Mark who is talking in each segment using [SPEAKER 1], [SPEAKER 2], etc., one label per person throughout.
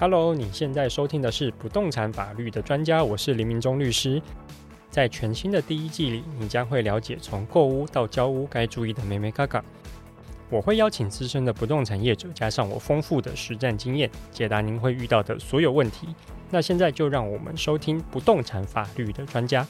[SPEAKER 1] Hello，你现在收听的是不动产法律的专家，我是林明忠律师。在全新的第一季里，你将会了解从购屋到交屋该注意的每每嘎嘎。我会邀请资深的不动产业者，加上我丰富的实战经验，解答您会遇到的所有问题。那现在就让我们收听不动产法律的专家。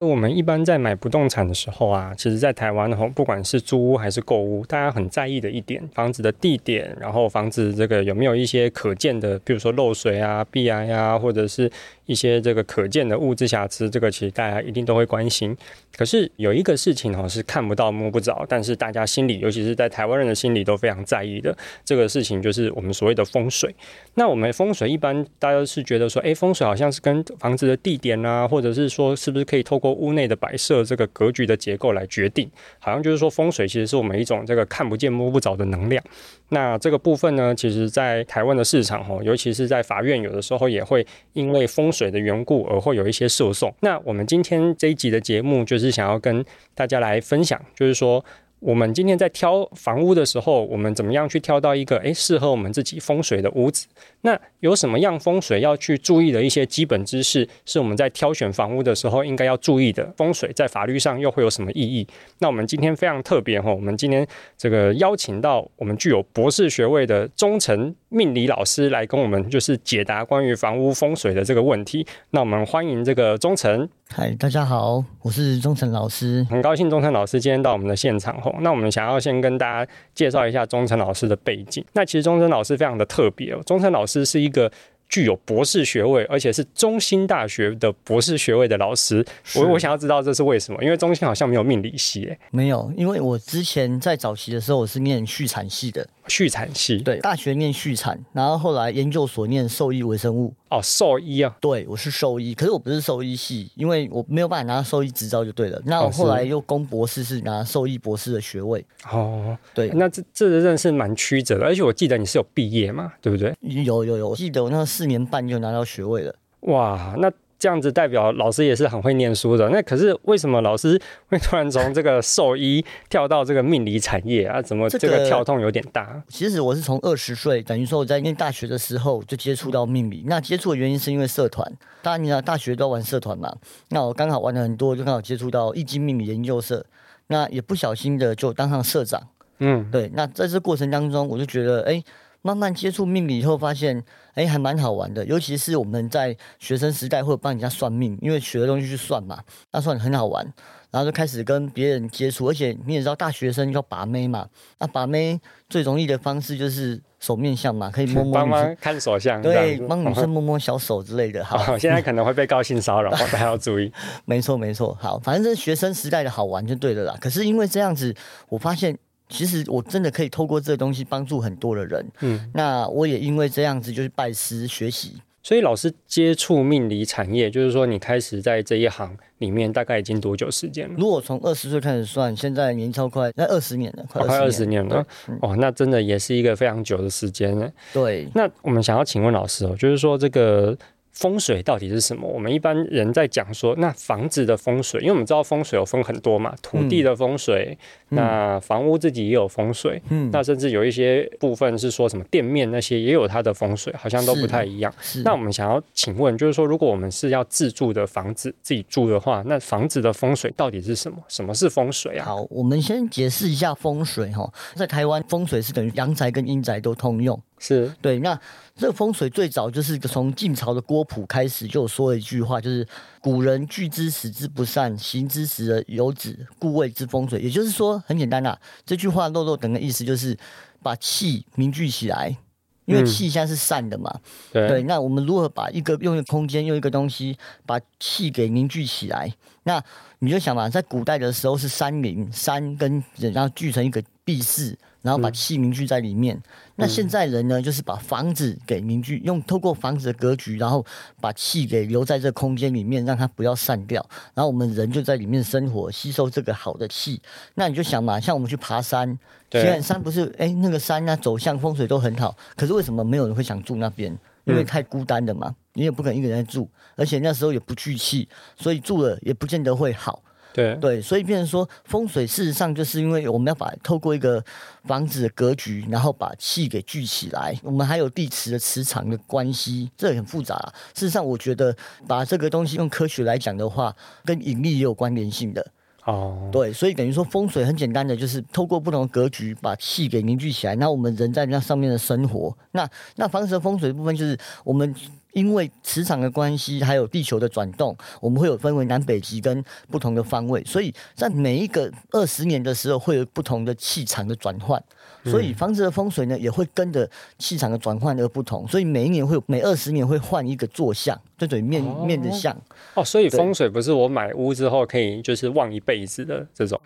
[SPEAKER 1] 我们一般在买不动产的时候啊，其实，在台湾的话，不管是租屋还是购屋，大家很在意的一点，房子的地点，然后房子这个有没有一些可见的，比如说漏水啊、壁癌啊，或者是一些这个可见的物质瑕疵，这个其实大家一定都会关心。可是有一个事情哈，是看不到摸不着，但是大家心里，尤其是在台湾人的心里都非常在意的这个事情，就是我们所谓的风水。那我们风水一般大家是觉得说，哎，风水好像是跟房子的地点啊，或者是说是不是可以透过屋内的摆设，这个格局的结构来决定，好像就是说风水其实是我们一种这个看不见摸不着的能量。那这个部分呢，其实在台湾的市场哈，尤其是在法院，有的时候也会因为风水的缘故而会有一些诉讼。那我们今天这一集的节目就是想要跟大家来分享，就是说。我们今天在挑房屋的时候，我们怎么样去挑到一个诶适合我们自己风水的屋子？那有什么样风水要去注意的一些基本知识，是我们在挑选房屋的时候应该要注意的？风水在法律上又会有什么意义？那我们今天非常特别哈，我们今天这个邀请到我们具有博士学位的忠诚命理老师来跟我们就是解答关于房屋风水的这个问题。那我们欢迎这个忠诚。
[SPEAKER 2] 嗨，大家好，我是忠诚老师，
[SPEAKER 1] 很高兴忠诚老师今天到我们的现场吼。那我们想要先跟大家介绍一下忠诚老师的背景。那其实忠诚老师非常的特别哦，忠诚老师是一个。具有博士学位，而且是中心大学的博士学位的老师，我我想要知道这是为什么？因为中心好像没有命理系欸。
[SPEAKER 2] 没有，因为我之前在早期的时候我是念畜产系的。
[SPEAKER 1] 畜产系，
[SPEAKER 2] 对，大学念畜产，然后后来研究所念兽医微生物。
[SPEAKER 1] 哦，兽医啊，
[SPEAKER 2] 对，我是兽医，可是我不是兽医系，因为我没有办法拿兽医执照就对了。那我后来又攻博士，是拿兽医博士的学位。
[SPEAKER 1] 哦，
[SPEAKER 2] 对，
[SPEAKER 1] 那这这真的是蛮曲折的，而且我记得你是有毕业嘛，对不对？
[SPEAKER 2] 有有有，我记得我那四年半就拿到学位了。
[SPEAKER 1] 哇，那。这样子代表老师也是很会念书的。那可是为什么老师会突然从这个兽医跳到这个命理产业啊？怎么这个跳动有点大？
[SPEAKER 2] 这个、其实我是从二十岁，等于说我在念大学的时候就接触到命理。那接触的原因是因为社团，大家你知道大学都要玩社团嘛。那我刚好玩了很多，就刚好接触到易经命理研究社。那也不小心的就当上社长。嗯，对。那在这过程当中，我就觉得，哎。慢慢接触命理以后，发现哎，还蛮好玩的。尤其是我们在学生时代会帮人家算命，因为学的东西去算嘛，那算很好玩。然后就开始跟别人接触，而且你也知道，大学生要把妹嘛。那把妹最容易的方式就是手面相嘛，可以摸摸
[SPEAKER 1] 帮忙看手相，
[SPEAKER 2] 对，帮女生摸摸小手之类的。好，
[SPEAKER 1] 现在可能会被高性骚扰，大家要注意。
[SPEAKER 2] 没错，没错。好，反正这是学生时代的好玩就对了啦。可是因为这样子，我发现。其实我真的可以透过这个东西帮助很多的人。嗯，那我也因为这样子就是拜师学习。
[SPEAKER 1] 所以老师接触命理产业，就是说你开始在这一行里面大概已经多久时间了？
[SPEAKER 2] 如果从二十岁开始算，现在年超快那二十年了，快
[SPEAKER 1] 二十年了。哦，那真的也是一个非常久的时间了。
[SPEAKER 2] 对。
[SPEAKER 1] 那我们想要请问老师哦，就是说这个。风水到底是什么？我们一般人在讲说，那房子的风水，因为我们知道风水有分很多嘛，土地的风水，嗯、那房屋自己也有风水，嗯，那甚至有一些部分是说什么店面那些也有它的风水，好像都不太一样。是，那我们想要请问，就是说，如果我们是要自住的房子自己住的话，那房子的风水到底是什么？什么是风水啊？
[SPEAKER 2] 好，我们先解释一下风水哈，在台湾风水是等于阳宅跟阴宅都通用。
[SPEAKER 1] 是
[SPEAKER 2] 对，那这个风水最早就是从晋朝的郭璞开始就有说了一句话，就是古人聚之使之不善，行之使而有止，故谓之风水。也就是说，很简单啦、啊，这句话漏漏等的意思就是把气凝聚起来，因为气现在是散的嘛。嗯、对，那我们如何把一个用一个空间用一个东西把气给凝聚起来？那你就想嘛，在古代的时候是山林，山跟人然后聚成一个闭室。然后把气凝聚在里面。嗯、那现在人呢，就是把房子给凝聚，用透过房子的格局，然后把气给留在这空间里面，让它不要散掉。然后我们人就在里面生活，吸收这个好的气。那你就想嘛，像我们去爬山，虽然山不是哎那个山呢、啊、走向风水都很好，可是为什么没有人会想住那边？因为太孤单了嘛，你也不可能一个人在住，而且那时候也不聚气，所以住了也不见得会好。
[SPEAKER 1] 对
[SPEAKER 2] 对，所以变成说风水，事实上就是因为我们要把透过一个房子的格局，然后把气给聚起来。我们还有地磁的磁场的关系，这很复杂啊。事实上，我觉得把这个东西用科学来讲的话，跟引力也有关联性的。哦，对，所以等于说风水很简单的，就是透过不同的格局把气给凝聚起来，那我们人在那上面的生活。那那房子的风水部分就是我们。因为磁场的关系，还有地球的转动，我们会有分为南北极跟不同的方位，所以在每一个二十年的时候，会有不同的气场的转换，所以房子的风水呢，也会跟着气场的转换而不同，所以每一年会每二十年会换一个坐向，对对面、哦、面的向。
[SPEAKER 1] 哦，所以风水不是我买屋之后可以就是旺一辈子的这种。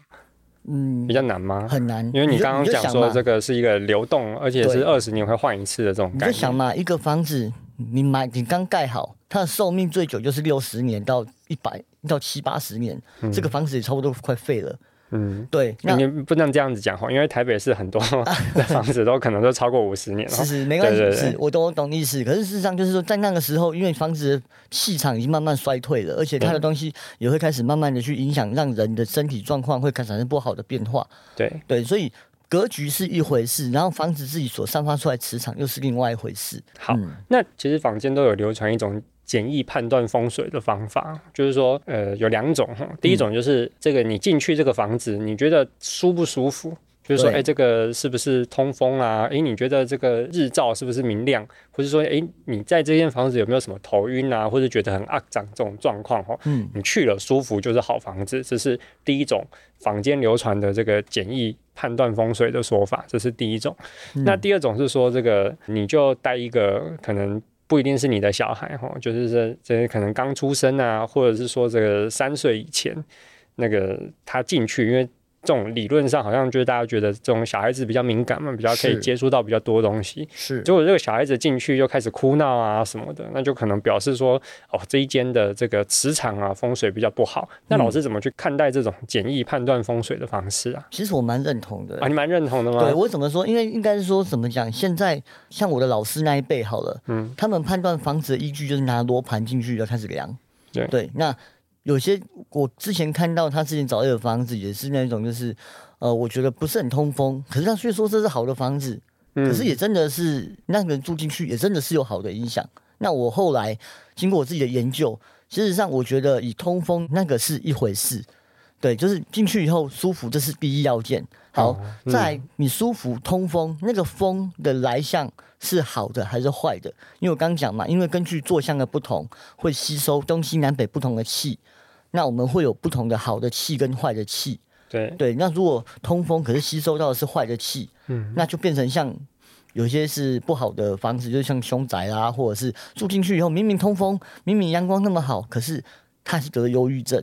[SPEAKER 1] 嗯，比较难吗？
[SPEAKER 2] 很难，
[SPEAKER 1] 因为你刚刚讲说这个是一个流动，而且是二十年会换一次的这种感觉。
[SPEAKER 2] 你就想嘛，一个房子你买你刚盖好，它的寿命最久就是六十年到一百到七八十年，嗯，这个房子也差不多快废了。嗯，对，
[SPEAKER 1] 你不能这样子讲话，因为台北市很多 房子都可能都超过五十年了。
[SPEAKER 2] 是是，没关系，是我都懂意思。可是事实上就是说，在那个时候，因为房子的气场已经慢慢衰退了，而且它的东西也会开始慢慢的去影响，让人的身体状况会开始产生不好的变化。
[SPEAKER 1] 对
[SPEAKER 2] 对，所以格局是一回事，然后房子自己所散发出来磁场又是另外一回事。
[SPEAKER 1] 好，嗯、那其实坊间都有流传一种。简易判断风水的方法，就是说，呃，有两种哈。第一种就是这个，你进去这个房子，你觉得舒不舒服？就是说，哎、欸，这个是不是通风啊？哎、欸，你觉得这个日照是不是明亮？或者说，哎、欸，你在这间房子有没有什么头晕啊？或者觉得很肮脏这种状况？哈，嗯，你去了舒服就是好房子，这是第一种坊间流传的这个简易判断风水的说法，这是第一种。嗯、那第二种是说，这个你就带一个可能。不一定是你的小孩哈，就是这这可能刚出生啊，或者是说这个三岁以前，那个他进去，因为这种理论上好像就是大家觉得这种小孩子比较敏感嘛，比较可以接触到比较多东西。是，结果这个小孩子进去就开始哭闹啊什么的，那就可能表示说哦，这一间的这个磁场啊风水比较不好。那老师怎么去看待这种简易判断风水的方式啊？
[SPEAKER 2] 其实我蛮认同的啊，
[SPEAKER 1] 你蛮认同的吗？
[SPEAKER 2] 对，我怎么说？因为应该是说怎么讲？现在像我的老师那一辈好了，嗯，他们判断房子的依据就是拿罗盘进去就开始量。对对，那。有些我之前看到他之前找的房子也是那种，就是呃，我觉得不是很通风，可是他却说这是好的房子，可是也真的是那个人住进去也真的是有好的影响。那我后来经过我自己的研究，事实上我觉得以通风那个是一回事，对，就是进去以后舒服，这是第一要件。好，在你舒服通风，那个风的来向。是好的还是坏的？因为我刚讲嘛，因为根据坐向的不同，会吸收东西南北不同的气，那我们会有不同的好的气跟坏的气。对对，那如果通风，可是吸收到的是坏的气，嗯，那就变成像有些是不好的房子，就像凶宅啊，或者是住进去以后明明通风，明明阳光那么好，可是他是得了忧郁症。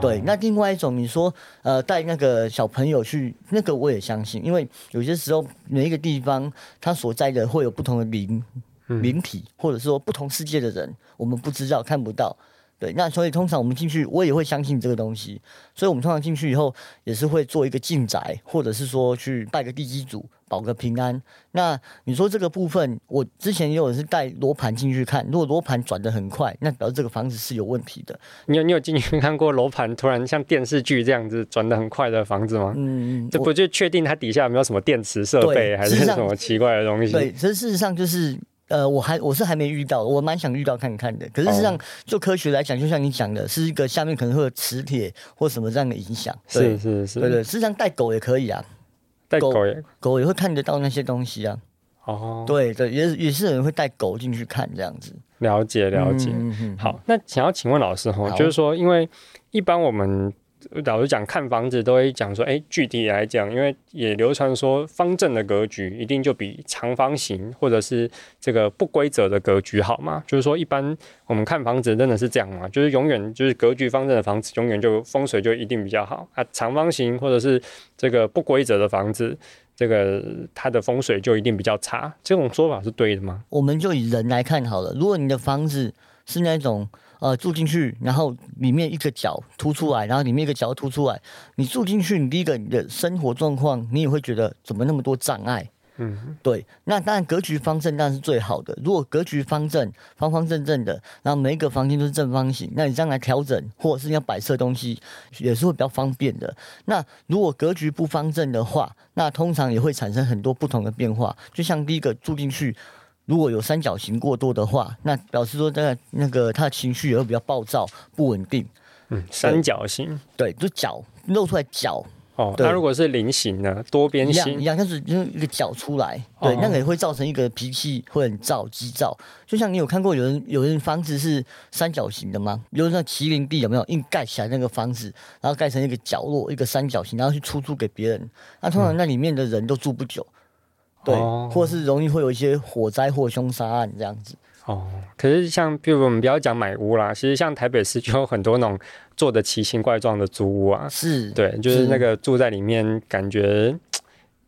[SPEAKER 2] 对，那另外一种你说，呃，带那个小朋友去，那个我也相信，因为有些时候每一个地方他所在的会有不同的灵灵体，或者说不同世界的人，我们不知道看不到。对，那所以通常我们进去，我也会相信这个东西。所以我们通常进去以后，也是会做一个进宅，或者是说去拜个地基主，保个平安。那你说这个部分，我之前也有是带罗盘进去看，如果罗盘转的很快，那表示这个房子是有问题的。
[SPEAKER 1] 你有你有进去看过罗盘突然像电视剧这样子转的很快的房子吗？嗯嗯，这不就确定它底下有没有什么电池设备，还是什么奇怪的东西？
[SPEAKER 2] 对，其实事实上就是。呃，我还我是还没遇到，我蛮想遇到看看的。可是实际上，就科学来讲，就像你讲的，是一个下面可能会有磁铁或什么这样的影响。
[SPEAKER 1] 是是是，
[SPEAKER 2] 对对，实际上带狗也可以啊，
[SPEAKER 1] 带狗也
[SPEAKER 2] 狗也会看得到那些东西啊。哦，对对，也也是有人会带狗进去看这样子。
[SPEAKER 1] 了解了解。嗯嗯嗯。好，那想要请问老师哈，就是说，因为一般我们。老实讲，看房子都会讲说，哎，具体来讲，因为也流传说方正的格局一定就比长方形或者是这个不规则的格局好嘛。就是说，一般我们看房子真的是这样嘛？就是永远就是格局方正的房子，永远就风水就一定比较好啊。长方形或者是这个不规则的房子，这个它的风水就一定比较差。这种说法是对的吗？
[SPEAKER 2] 我们就以人来看好了，如果你的房子是那种。呃，住进去，然后里面一个角凸出来，然后里面一个角凸出来。你住进去，你第一个你的生活状况，你也会觉得怎么那么多障碍？嗯，对。那当然，格局方正当然是最好的。如果格局方正，方方正正的，然后每一个房间都是正方形，那你这样来调整，或者是你要摆设东西，也是会比较方便的。那如果格局不方正的话，那通常也会产生很多不同的变化。就像第一个住进去。如果有三角形过多的话，那表示说，在那个他的情绪也会比较暴躁、不稳定。
[SPEAKER 1] 嗯，三角形，
[SPEAKER 2] 对，就角露出来角。
[SPEAKER 1] 哦，那如果是菱形呢？多边形
[SPEAKER 2] 一样，但是就是一个角出来，对，哦、那个也会造成一个脾气会很躁、急躁。就像你有看过有人有人房子是三角形的吗？比如说麒麟臂有没有硬盖起来那个房子，然后盖成一个角落、一个三角形，然后去出租给别人？那通常那里面的人都住不久。嗯对，或是容易会有一些火灾或凶杀案这样子。
[SPEAKER 1] 哦，可是像，比如我们不要讲买屋啦，其实像台北市就有很多那种做的奇形怪状的租屋啊。
[SPEAKER 2] 是，
[SPEAKER 1] 对，就是那个住在里面，感觉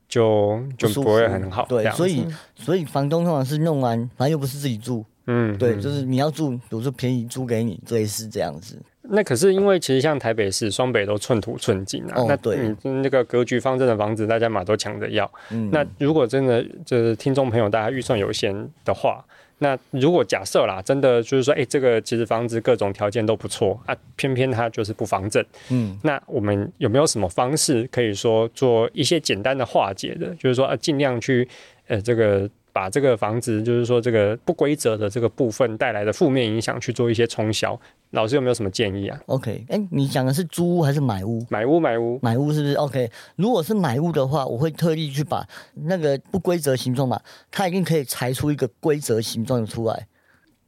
[SPEAKER 1] 就就不会很好。
[SPEAKER 2] 对，所以所以房东通常是弄完，反正又不是自己住。嗯，对，就是你要住，比如说便宜租给你，类似这样子。
[SPEAKER 1] 那可是因为其实像台北市、双北都寸土寸金啊，哦、那对，嗯，那个格局方正的房子，大家嘛都抢着要。嗯、那如果真的就是听众朋友大家预算有限的话，那如果假设啦，真的就是说，哎、欸，这个其实房子各种条件都不错啊，偏偏它就是不方正。嗯，那我们有没有什么方式可以说做一些简单的化解的？就是说，啊，尽量去呃这个。把这个房子，就是说这个不规则的这个部分带来的负面影响去做一些冲销，老师有没有什么建议啊
[SPEAKER 2] ？OK，哎、欸，你讲的是租屋还是买屋？
[SPEAKER 1] 买屋，买屋，
[SPEAKER 2] 买屋是不是？OK，如果是买屋的话，我会特地去把那个不规则形状嘛，它一定可以裁出一个规则形状的出来。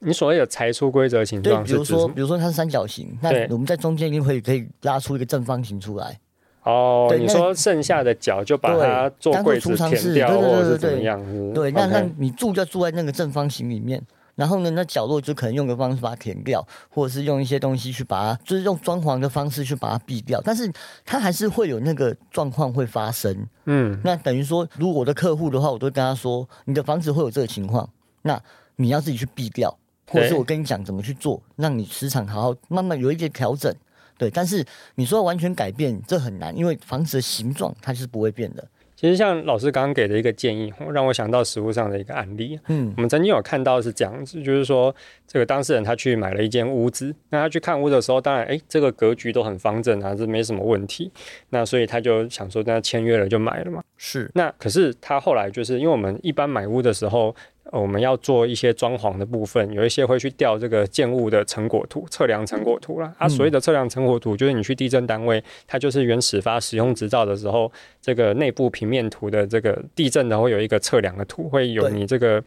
[SPEAKER 1] 你所谓的裁出规则形状，
[SPEAKER 2] 对，比如说，比如说它是三角形，那我们在中间一定会可以拉出一个正方形出来。
[SPEAKER 1] 哦，对你说剩下的角就把它做柜子填掉，或者是怎么样？
[SPEAKER 2] 对，那那你住就住在那个正方形里面，然后呢，那角落就可能用个方式把它填掉，或者是用一些东西去把它，就是用装潢的方式去把它避掉。但是它还是会有那个状况会发生。嗯，那等于说，如果我的客户的话，我都跟他说，你的房子会有这个情况，那你要自己去避掉，或者是我跟你讲怎么去做，让你时常好好慢慢有一些调整。对，但是你说完全改变这很难，因为房子的形状它是不会变的。
[SPEAKER 1] 其实像老师刚刚给的一个建议，让我想到实物上的一个案例。嗯，我们曾经有看到是这样子，就是说这个当事人他去买了一间屋子，那他去看屋的时候，当然哎，这个格局都很方正啊，这没什么问题。那所以他就想说，那签约了就买了嘛。
[SPEAKER 2] 是。那
[SPEAKER 1] 可是他后来就是因为我们一般买屋的时候。我们要做一些装潢的部分，有一些会去调这个建物的成果图、测量成果图啦。啊，所谓的测量成果图，就是你去地震单位，它就是原始发使用执照的时候，这个内部平面图的这个地震的会有一个测量的图，会有你这个。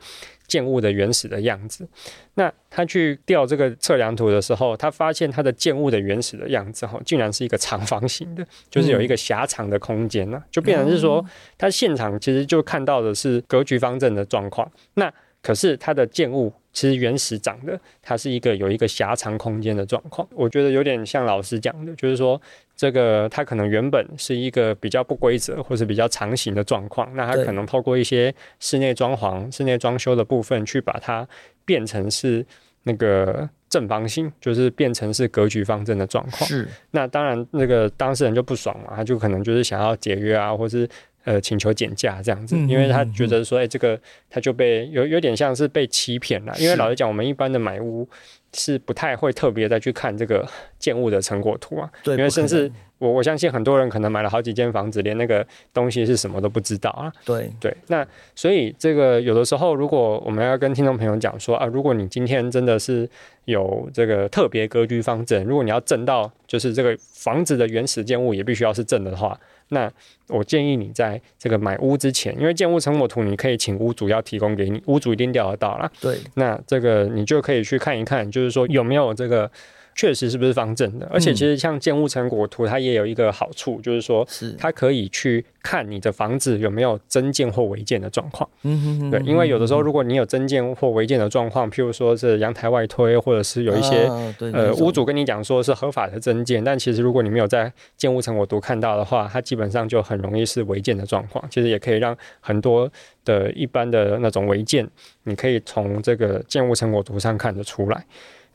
[SPEAKER 1] 建物的原始的样子，那他去调这个测量图的时候，他发现他的建物的原始的样子哈，竟然是一个长方形的，就是有一个狭长的空间呢，就变成是说，他现场其实就看到的是格局方正的状况，那可是它的建物。其实原始长的，它是一个有一个狭长空间的状况，我觉得有点像老师讲的，就是说这个它可能原本是一个比较不规则或是比较长形的状况，那它可能透过一些室内装潢、室内装修的部分去把它变成是那个正方形，就是变成是格局方正的状况。是，那当然那个当事人就不爽嘛，他就可能就是想要解约啊，或是。呃，请求减价这样子，因为他觉得说，哎、欸，这个他就被有有点像是被欺骗了。因为老实讲，我们一般的买屋是不太会特别再去看这个建物的成果图啊。对，因为甚至我我相信很多人可能买了好几间房子，连那个东西是什么都不知道啊。对对，那所以这个有的时候，如果我们要跟听众朋友讲说啊，如果你今天真的是有这个特别格局方正，如果你要正到就是这个房子的原始建物也必须要是正的话。那我建议你在这个买屋之前，因为建屋成果图你可以请屋主要提供给你，屋主一定调得到啦。对，那这个你就可以去看一看，就是说有没有这个确实是不是方正的。而且其实像建物成果图，它也有一个好处，就是说，它可以去看你的房子有没有增建或违建的状况。嗯对，因为有的时候如果你有增建或违建的状况，譬如说是阳台外推，或者是有一些呃屋主跟你讲说是合法的增建，但其实如果你没有在建物成果图看到的话，它基本上就很容易是违建的状况。其实也可以让很多的一般的那种违建，你可以从这个建物成果图上看得出来。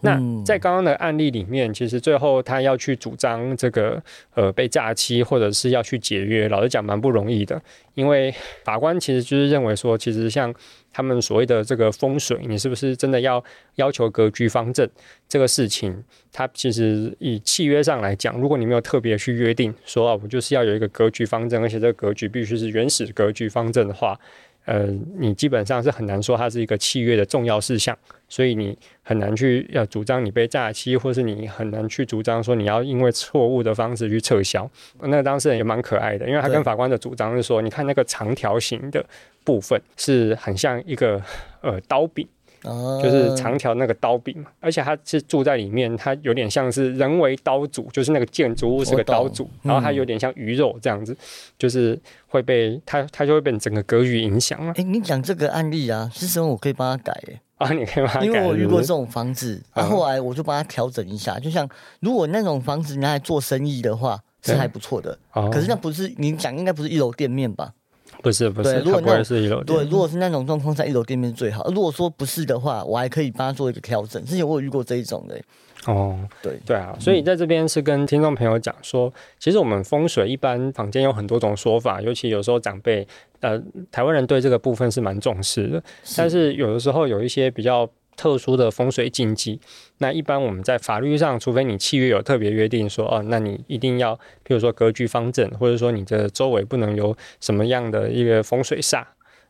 [SPEAKER 1] 那在刚刚的案例里面，其实最后他要去主张这个呃被诈欺，或者是要去解约，老实讲蛮不容易的，因为法官其实就是认为说，其实像他们所谓的这个风水，你是不是真的要要求格局方正这个事情，它其实以契约上来讲，如果你没有特别去约定说啊，我就是要有一个格局方正，而且这个格局必须是原始格局方正的话。呃，你基本上是很难说它是一个契约的重要事项，所以你很难去要主张你被诈欺，或是你很难去主张说你要因为错误的方式去撤销。那个当事人也蛮可爱的，因为他跟法官的主张是说，你看那个长条形的部分是很像一个呃刀柄。就是长条那个刀柄嘛，而且它是住在里面，它有点像是人为刀俎，就是那个建筑物是个刀俎，然后它有点像鱼肉这样子，就是会被它它就会被整个格局影响了。哎，你讲这个案例啊，其实我可以帮他改哎啊，你可以帮他改，因为我遇过这种房子，啊，后来我就帮他调整一下，就像如果那种房子拿来做生意的话，是还不错的，可是那不是你讲应该不是一楼店面吧？不是不是，如果那是一楼对，如果是那种状况，在一楼店面最好。如果说不是的话，我还可以帮他做一个调整。之前我有遇过这一种的。哦，对对啊，所以在这边是跟听众朋友讲说，其实我们风水一般坊间有很多种说法，尤其有时候长辈呃，台湾人对这个部分是蛮重视的，但是有的时候有一些比较。特殊的风水禁忌，那一般我们在法律上，除非你契约有特别约定说，哦，那你一定要，比如说格局方正，或者说你的周围不能有什么样的一个风水煞。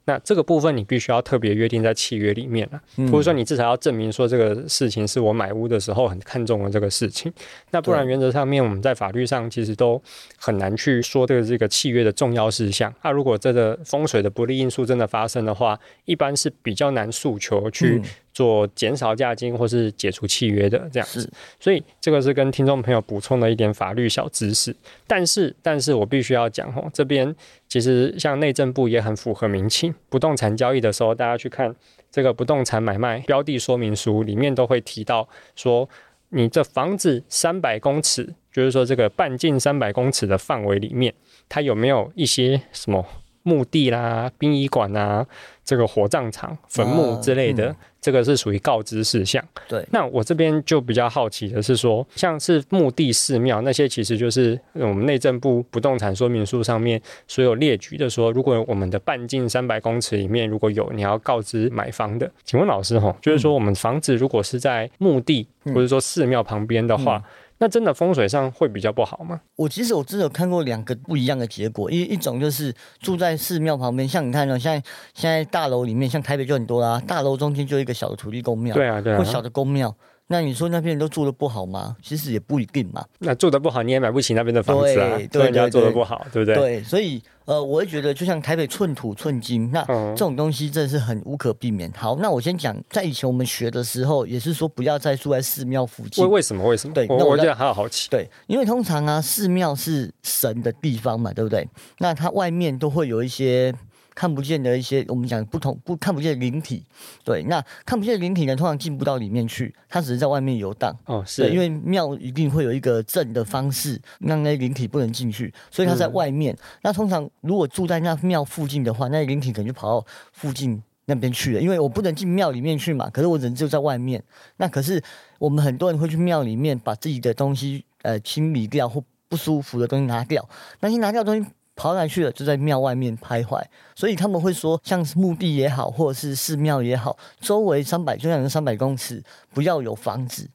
[SPEAKER 1] 那这个部分你必须要特别约定在契约里面了，或者说你至少要证明说这个事情是我买屋的时候很看重的这个事情。那不然原则上面我们在法律上其实都很难去说这个这个契约的重要事项。那如果这个风水的不利因素真的发生的话，一般是比较难诉求去做减少价金或是解除契约的这样子。所以这个是跟听众朋友补充的一点法律小知识。但是，但是我必须要讲哦，这边。其实像内政部也很符合民情，不动产交易的时候，大家去看这个不动产买卖标的说明书里面都会提到说，你这房子三百公尺，就是说这个半径三百公尺的范围里面，它有没有一些什么墓地啦、殡仪馆啊、这个火葬场、坟墓之类的。这个是属于告知事项。对，那我这边就比较好奇的是说，像是墓地、寺庙那些，其实就是我们内政部不动产说明书上面所有列举的说，如果我们的半径三百公尺里面如果有你要告知买方的，请问老师哈，就是说我们房子如果是在墓地或者说寺庙旁边的话。那真的风水上会比较不好吗？我其实我真的有看过两个不一样的结果，一一种就是住在寺庙旁边，像你看呢，现在现在大楼里面，像台北就很多啦，大楼中间就一个小的土地公庙，对啊对啊，或小的公庙。那你说那边人都住的不好吗？其实也不一定嘛。那住的不好，你也买不起那边的房子啊。对，对 人家住的不好，对不对？对，所以呃，我会觉得就像台北寸土寸金，那这种东西真的是很无可避免。好，那我先讲，在以前我们学的时候，也是说不要再住在寺庙附近。为为什么？为什么？对，那我，我觉得还有好奇。对，因为通常啊，寺庙是神的地方嘛，对不对？那它外面都会有一些。看不见的一些，我们讲不同不看不见的灵体，对，那看不见的灵体呢，通常进不到里面去，它只是在外面游荡。哦，是，因为庙一定会有一个镇的方式，让那些灵体不能进去，所以它在外面。嗯、那通常如果住在那庙附近的话，那些灵体可能就跑到附近那边去了，因为我不能进庙里面去嘛，可是我人就在外面。那可是我们很多人会去庙里面把自己的东西呃清理掉，或不舒服的东西拿掉，那些拿掉的东西。跑来去了，就在庙外面徘徊，所以他们会说，像是墓地也好，或者是寺庙也好，周围三百就像三百公尺，不要有房子。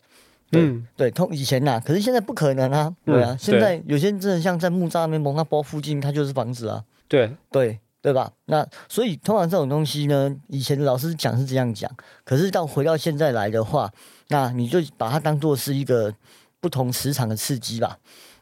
[SPEAKER 1] 对、嗯、对，通以前呐、啊，可是现在不可能啊，对啊，嗯、现在有些人真的像在木栅那边蒙阿波附近，它就是房子啊。对对对吧？那所以通常这种东西呢，以前老师讲是这样讲，可是到回到现在来的话，那你就把它当做是一个不同磁场的刺激吧。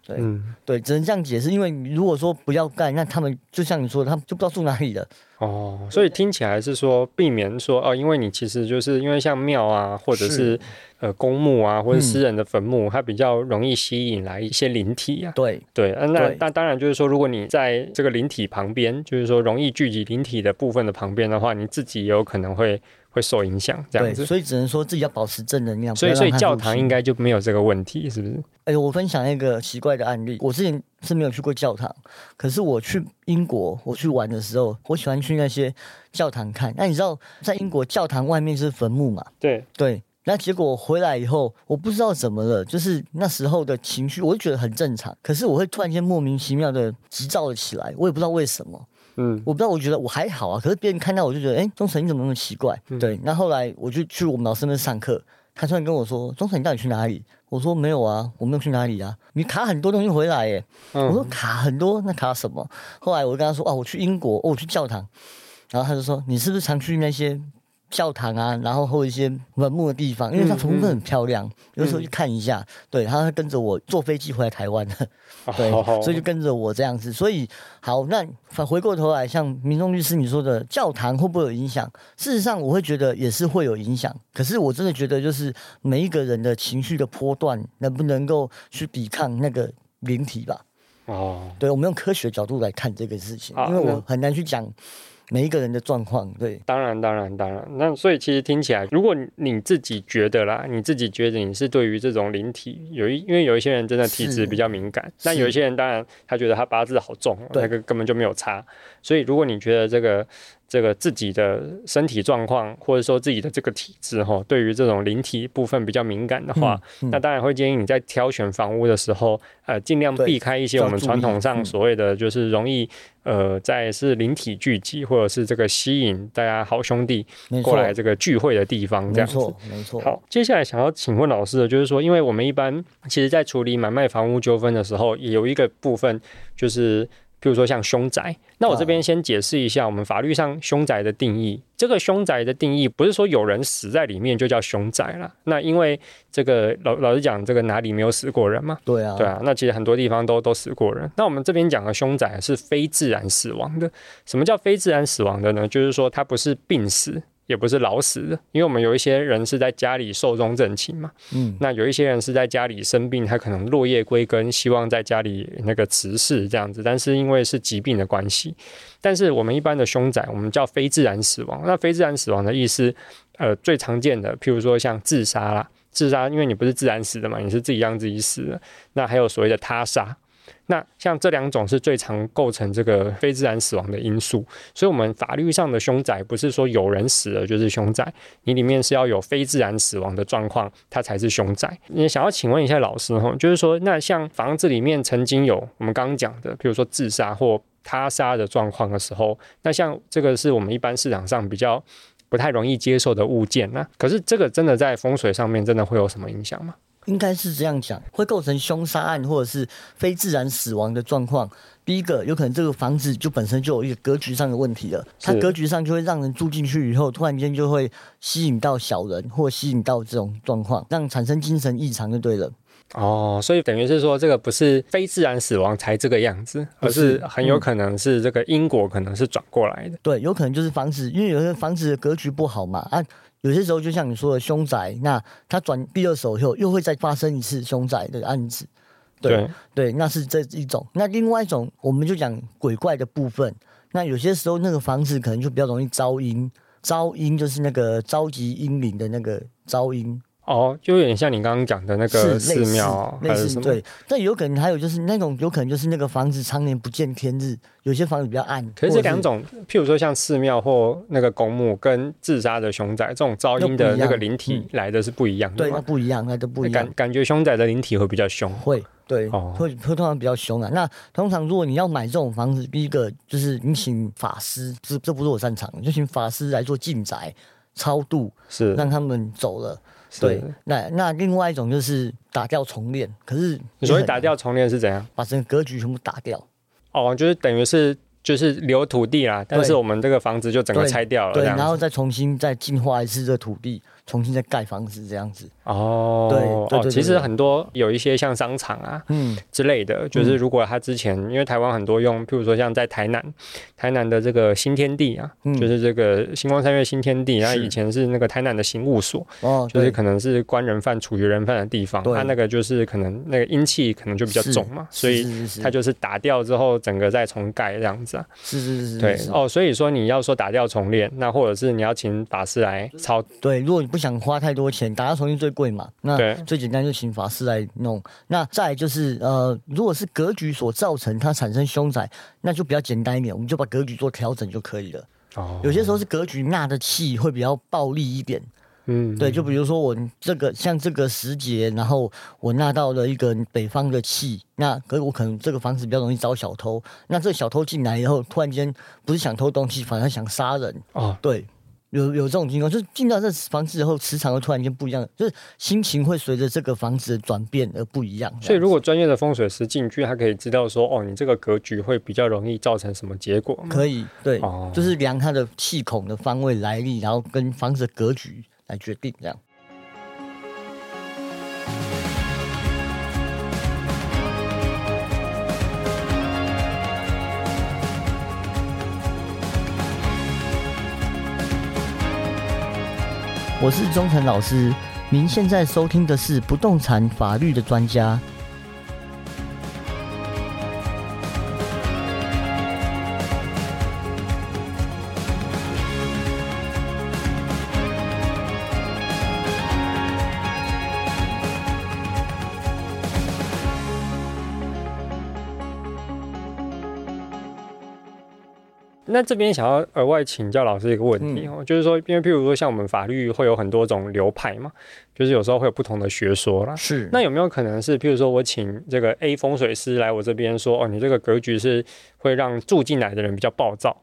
[SPEAKER 2] 对，
[SPEAKER 1] 嗯，
[SPEAKER 2] 对，只能这样解释。因为如果说不要盖，那他们就像你说的，他们就不知道住哪里了。
[SPEAKER 1] 哦，所以听起来是说避免说哦，因为你其实就是因为像庙啊，或者是，是呃公墓啊，或者私人的坟墓，嗯，它比较容易吸引来一些灵体啊。
[SPEAKER 2] 对
[SPEAKER 1] 对，那那当然就是说，如果你在这个灵体旁边，就是说容易聚集灵体的部分的旁边的话，你自己也有可能会。会受影响，这样子，
[SPEAKER 2] 所以只能说自己要保持正能量。
[SPEAKER 1] 所以，所以教堂应该就没有这个问题，是不是？
[SPEAKER 2] 哎、欸，我分享一个奇怪的案例。我之前是没有去过教堂，可是我去英国，我去玩的时候，我喜欢去那些教堂看。那你知道，在英国教堂外面是坟墓嘛？
[SPEAKER 1] 对
[SPEAKER 2] 对。那结果回来以后，我不知道怎么了，就是那时候的情绪，我就觉得很正常。可是我会突然间莫名其妙的急躁了起来，我也不知道为什么。嗯，我不知道，我觉得我还好啊，可是别人看到我就觉得，哎、欸，中诚你怎么那么奇怪？嗯、对，那后来我就去我们老师那上课，他突然跟我说：“钟诚你到底去哪里？”我说：“没有啊，我没有去哪里啊，你卡很多东西回来耶。嗯”我说：“卡很多，那卡什么？”后来我跟他说：“哦，我去英国，哦，我去教堂。”然后他就说：“你是不是常去那些？”教堂啊，然后或一些坟墓的地方，因为它重复很漂亮，有时候去看一下。对，他会跟着我坐飞机回来台湾的，对，哦、所以就跟着我这样子。所以好，那反回过头来，像民众律师你说的，教堂会不会有影响？事实上，我会觉得也是会有影响。可是我真的觉得，就是每一个人的情绪的波段，能不能够去抵抗那个灵体吧？哦，对，我们用科学角度来看这个事情，因为我很难去讲。每一个人的状况，对，
[SPEAKER 1] 当然，当然，当然。那所以其实听起来，如果你自己觉得啦，你自己觉得你是对于这种灵体有一，因为有一些人真的体质比较敏感，但有一些人当然他觉得他八字好重，那个根本就没有差。所以如果你觉得这个。这个自己的身体状况，或者说自己的这个体质哈，对于这种灵体部分比较敏感的话，嗯嗯、那当然会建议你在挑选房屋的时候，呃，尽量避开一些我们传统上所谓的就是容易呃，在是灵体聚集或者是这个吸引大家好兄弟过来这个聚会的地方，这样子。没错，没错。好，接下来想要请问老师的，就是说，因为我们一般其实在处理买卖房屋纠纷的时候，也有一个部分就是。譬如说像凶宅，那我这边先解释一下我们法律上凶宅的定义。这个凶宅的定义不是说有人死在里面就叫凶宅了。那因为这个老老实讲，这个哪里没有死过人嘛？对啊，对啊。那其实很多地方都都死过人。那我们这边讲的凶宅是非自然死亡的。什么叫非自然死亡的呢？就是说它不是病死。也不是老死的，因为我们有一些人是在家里寿终正寝嘛，嗯，那有一些人是在家里生病，他可能落叶归根，希望在家里那个辞世这样子，但是因为是疾病的关系，但是我们一般的凶宅，我们叫非自然死亡。那非自然死亡的意思，呃，最常见的，譬如说像自杀啦，自杀，因为你不是自然死的嘛，你是自己让自己死的，那还有所谓的他杀。那像这两种是最常构成这个非自然死亡的因素，所以我们法律上的凶宅不是说有人死了就是凶宅，你里面是要有非自然死亡的状况，它才是凶宅。你想要请问一下老师哈，就是说那像房子里面曾经有我们刚刚讲的，比如说自杀或他杀的状况的时候，那像这个是我们一般市场上比较不太容易接受的物件，那可是这个真的在风水上面真的会有什么影响吗？
[SPEAKER 2] 应该是这样讲，会构成凶杀案或者是非自然死亡的状况。第一个，有可能这个房子就本身就有一个格局上的问题了，它格局上就会让人住进去以后，突然间就会吸引到小人，或吸引到这种状况，让产生精神异常就对了。
[SPEAKER 1] 哦，所以等于是说，这个不是非自然死亡才这个样子，而是很有可能是这个因果可能是转过来的。
[SPEAKER 2] 嗯。对，有可能就是房子，因为有些房子的格局不好嘛啊。有些时候，就像你说的凶宅，那他转第二手以后，又会再发生一次凶宅的案子。对对，对，那是这一种。那另外一种，我们就讲鬼怪的部分。那有些时候，那个房子可能就比较容易招阴，招阴就是那个召集阴灵的那个招阴。
[SPEAKER 1] 哦，就有点像你刚刚讲的那个寺庙，类似
[SPEAKER 2] 对。但有可能还有就是那种有可能就是那个房子常年不见天日，有些房子比较暗。
[SPEAKER 1] 可是这两种，譬如说像寺庙或那个公墓，跟自杀的凶宅这种噪音的那个灵体来的是不一样的。
[SPEAKER 2] 对，那不一样，那都不一样。
[SPEAKER 1] 感感觉凶宅的灵体会比较凶。
[SPEAKER 2] 会，对，哦、会会通常比较凶啊。那通常如果你要买这种房子，第一个就是你请法师，这这不是我擅长的，就请法师来做净宅、超度，是让他们走了。对，那那另外一种就是打掉重练，可是
[SPEAKER 1] 你说打掉重练是怎样？
[SPEAKER 2] 把整个格局全部打掉。
[SPEAKER 1] 哦，就是等于是就是留土地啦，但是我们这个房子就整个拆掉了，
[SPEAKER 2] 对，然后再重新再净化一次这土地。重新再盖房子这样子。
[SPEAKER 1] 哦，
[SPEAKER 2] 对，对，对，对，
[SPEAKER 1] 哦，其实很多有一些像商场啊，嗯。之类的，就是如果他之前，因为台湾很多用，譬如说像在台南，台南的这个新天地啊，嗯、就是这个星光三月新天地，然后以前是那个台南的刑务所，哦，就是可能是关人犯、处决人犯的地方，他那个就是可能那个阴气可能就比较重嘛，所以他就是打掉之后，整个再重盖这样子啊，
[SPEAKER 2] 是是是，
[SPEAKER 1] 对哦，所以说你要说打掉重练，那或者是你要请法师来操，
[SPEAKER 2] 对，如果你不。不想花太多钱，打掉重练最贵嘛？那最简单就请法师来弄。那再就是呃，如果是格局所造成它产生凶宅，那就比较简单一点，我们就把格局做调整就可以了。哦，有些时候是格局纳的气会比较暴力一点。嗯，对，就比如说我这个像这个时节，然后我纳到了一个北方的气，那可是我可能这个房子比较容易招小偷。那这小偷进来以后，突然间不是想偷东西，反而想杀人。啊，对。有有这种情况，就是进到这房子以后，磁场会突然间不一样，就是心情会随着这个房子的转变而不一样。
[SPEAKER 1] 所以，如果专业的风水师进去，他可以知道说，哦，你这个格局会比较容易造成什么结果？
[SPEAKER 2] 可以，对，哦、就是量它的气孔的方位来历，然后跟房子的格局来决定这样。我是忠诚老师，您现在收听的是不动产法律的专家。
[SPEAKER 1] 那这边想要额外请教老师一个问题哦，嗯、就是说，因为譬如说像我们法律会有很多种流派嘛，就是有时候会有不同的学说啦。
[SPEAKER 2] 是。
[SPEAKER 1] 那有没有可能是，譬如说我请这个 A 风水师来我这边说，哦，你这个格局是会让住进来的人比较暴躁。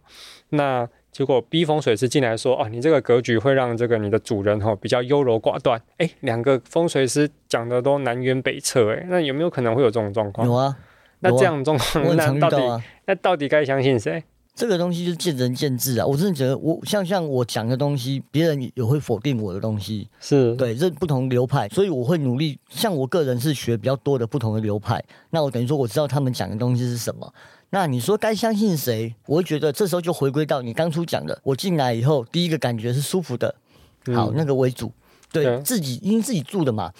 [SPEAKER 1] 那结果 B 风水师进来说，哦，你这个格局会让这个你的主人哈比较优柔寡断。哎，两个风水师讲的都南辕北辙，哎，那有没有可能会有这种状况？
[SPEAKER 2] 有啊。
[SPEAKER 1] 那这样状况，那到底那到底该相信谁？
[SPEAKER 2] 这个东西就是见仁见智啊！我真的觉得我，我像像我讲的东西，别人也会否定我的东西，
[SPEAKER 1] 是
[SPEAKER 2] 对，这不同流派，所以我会努力。像我个人是学比较多的不同的流派，那我等于说我知道他们讲的东西是什么。那你说该相信谁？我会觉得这时候就回归到你当初讲的，我进来以后第一个感觉是舒服的，好，嗯、那个为主，对，对自己因为自己住的嘛。